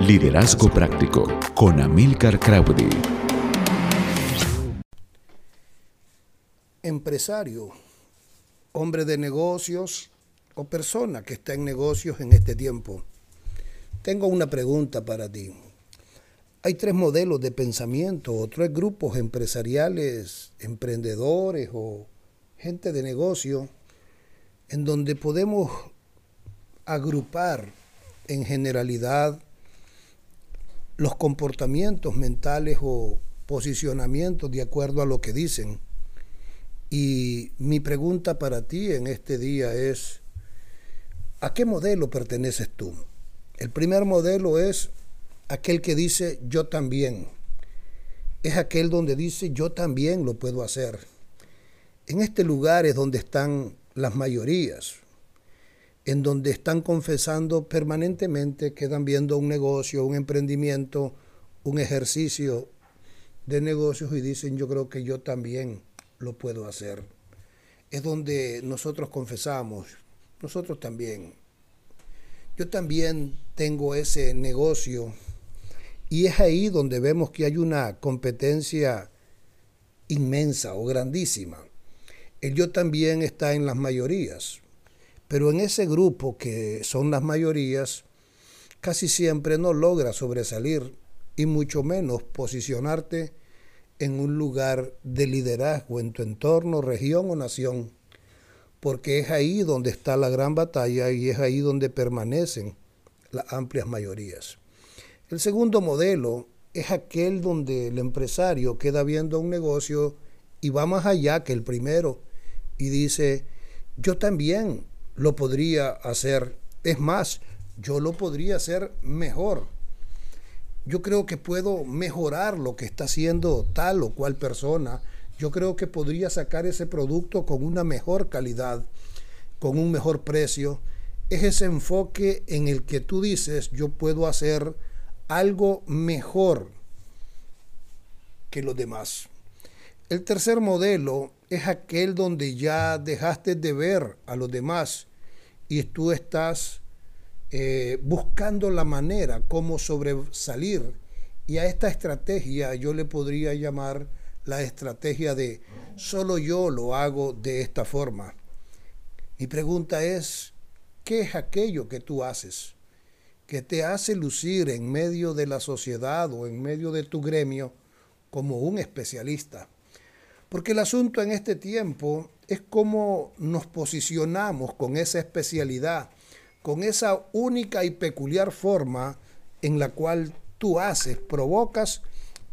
Liderazgo Práctico con Amilcar Crowdy. Empresario, hombre de negocios o persona que está en negocios en este tiempo. Tengo una pregunta para ti. Hay tres modelos de pensamiento o tres grupos empresariales, emprendedores o gente de negocio en donde podemos agrupar en generalidad los comportamientos mentales o posicionamientos de acuerdo a lo que dicen. Y mi pregunta para ti en este día es, ¿a qué modelo perteneces tú? El primer modelo es aquel que dice yo también. Es aquel donde dice yo también lo puedo hacer. En este lugar es donde están las mayorías, en donde están confesando permanentemente que están viendo un negocio, un emprendimiento, un ejercicio de negocios y dicen yo creo que yo también lo puedo hacer. Es donde nosotros confesamos, nosotros también. Yo también tengo ese negocio y es ahí donde vemos que hay una competencia inmensa o grandísima. El yo también está en las mayorías, pero en ese grupo que son las mayorías, casi siempre no logra sobresalir y mucho menos posicionarte en un lugar de liderazgo en tu entorno, región o nación, porque es ahí donde está la gran batalla y es ahí donde permanecen las amplias mayorías. El segundo modelo es aquel donde el empresario queda viendo un negocio y va más allá que el primero y dice, yo también lo podría hacer, es más, yo lo podría hacer mejor. Yo creo que puedo mejorar lo que está haciendo tal o cual persona. Yo creo que podría sacar ese producto con una mejor calidad, con un mejor precio. Es ese enfoque en el que tú dices, yo puedo hacer algo mejor que los demás. El tercer modelo es aquel donde ya dejaste de ver a los demás y tú estás eh, buscando la manera como sobresalir. Y a esta estrategia yo le podría llamar la estrategia de solo yo lo hago de esta forma. Mi pregunta es, ¿qué es aquello que tú haces? que te hace lucir en medio de la sociedad o en medio de tu gremio como un especialista. Porque el asunto en este tiempo es cómo nos posicionamos con esa especialidad, con esa única y peculiar forma en la cual tú haces, provocas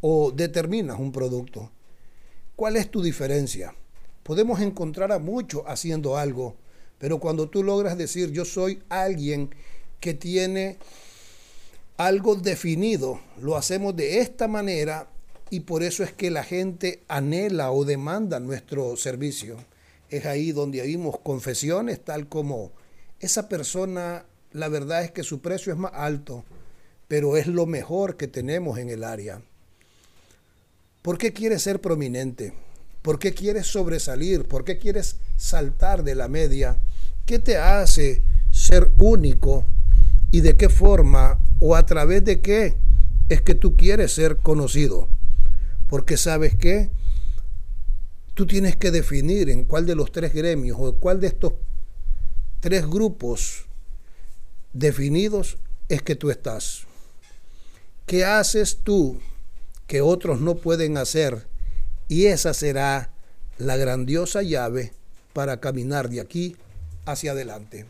o determinas un producto. ¿Cuál es tu diferencia? Podemos encontrar a muchos haciendo algo, pero cuando tú logras decir yo soy alguien que tiene algo definido, lo hacemos de esta manera y por eso es que la gente anhela o demanda nuestro servicio. Es ahí donde oímos confesiones tal como esa persona, la verdad es que su precio es más alto, pero es lo mejor que tenemos en el área. ¿Por qué quieres ser prominente? ¿Por qué quieres sobresalir? ¿Por qué quieres saltar de la media? ¿Qué te hace ser único? ¿Y de qué forma o a través de qué es que tú quieres ser conocido? Porque sabes que tú tienes que definir en cuál de los tres gremios o cuál de estos tres grupos definidos es que tú estás. ¿Qué haces tú que otros no pueden hacer? Y esa será la grandiosa llave para caminar de aquí hacia adelante.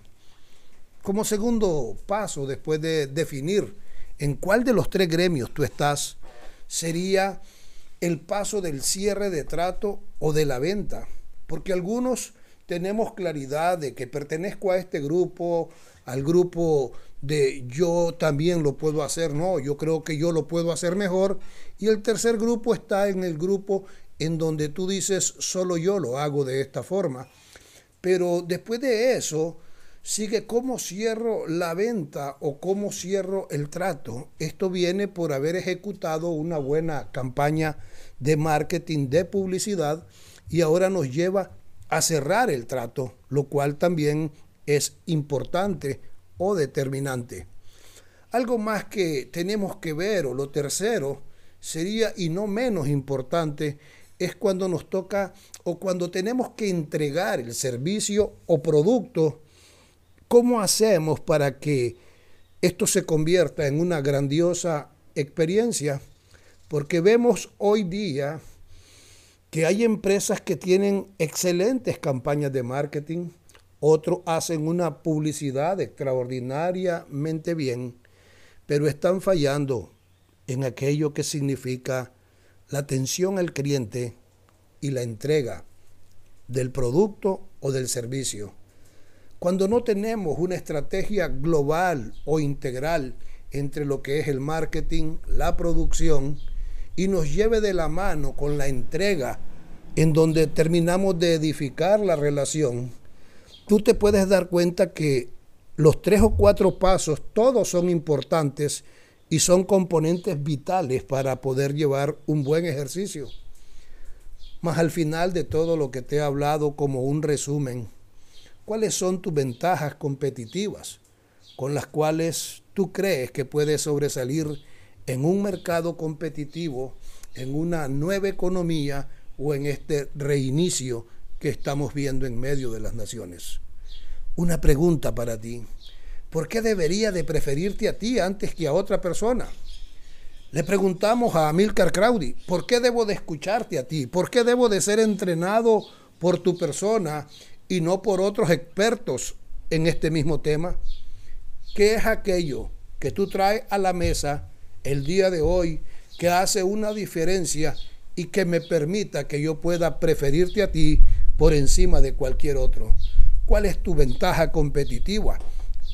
Como segundo paso, después de definir en cuál de los tres gremios tú estás, sería el paso del cierre de trato o de la venta, porque algunos tenemos claridad de que pertenezco a este grupo, al grupo de yo también lo puedo hacer, no, yo creo que yo lo puedo hacer mejor, y el tercer grupo está en el grupo en donde tú dices, solo yo lo hago de esta forma. Pero después de eso, sigue cómo cierro la venta o cómo cierro el trato. Esto viene por haber ejecutado una buena campaña de marketing, de publicidad, y ahora nos lleva a cerrar el trato, lo cual también es importante o determinante. Algo más que tenemos que ver, o lo tercero, sería, y no menos importante, es cuando nos toca o cuando tenemos que entregar el servicio o producto, ¿cómo hacemos para que esto se convierta en una grandiosa experiencia? Porque vemos hoy día que hay empresas que tienen excelentes campañas de marketing, otros hacen una publicidad extraordinariamente bien, pero están fallando en aquello que significa la atención al cliente y la entrega del producto o del servicio. Cuando no tenemos una estrategia global o integral entre lo que es el marketing, la producción, y nos lleve de la mano con la entrega en donde terminamos de edificar la relación, tú te puedes dar cuenta que los tres o cuatro pasos, todos son importantes y son componentes vitales para poder llevar un buen ejercicio. Mas al final de todo lo que te he hablado como un resumen, ¿cuáles son tus ventajas competitivas con las cuales tú crees que puedes sobresalir en un mercado competitivo, en una nueva economía o en este reinicio que estamos viendo en medio de las naciones? Una pregunta para ti. ¿Por qué debería de preferirte a ti antes que a otra persona? Le preguntamos a Amilcar Crowdy, ¿por qué debo de escucharte a ti? ¿Por qué debo de ser entrenado por tu persona y no por otros expertos en este mismo tema? ¿Qué es aquello que tú traes a la mesa el día de hoy que hace una diferencia y que me permita que yo pueda preferirte a ti por encima de cualquier otro? ¿Cuál es tu ventaja competitiva?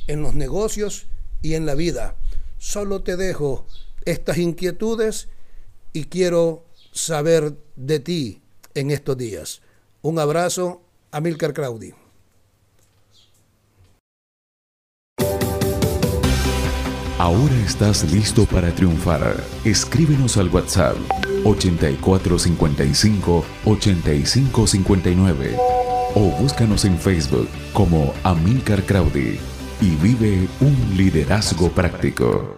en los negocios y en la vida. Solo te dejo estas inquietudes y quiero saber de ti en estos días. Un abrazo, Amilcar Claudi. Ahora estás listo para triunfar. Escríbenos al WhatsApp 8455 8559 o búscanos en Facebook como Amilcar Crowdy y vive un liderazgo práctico.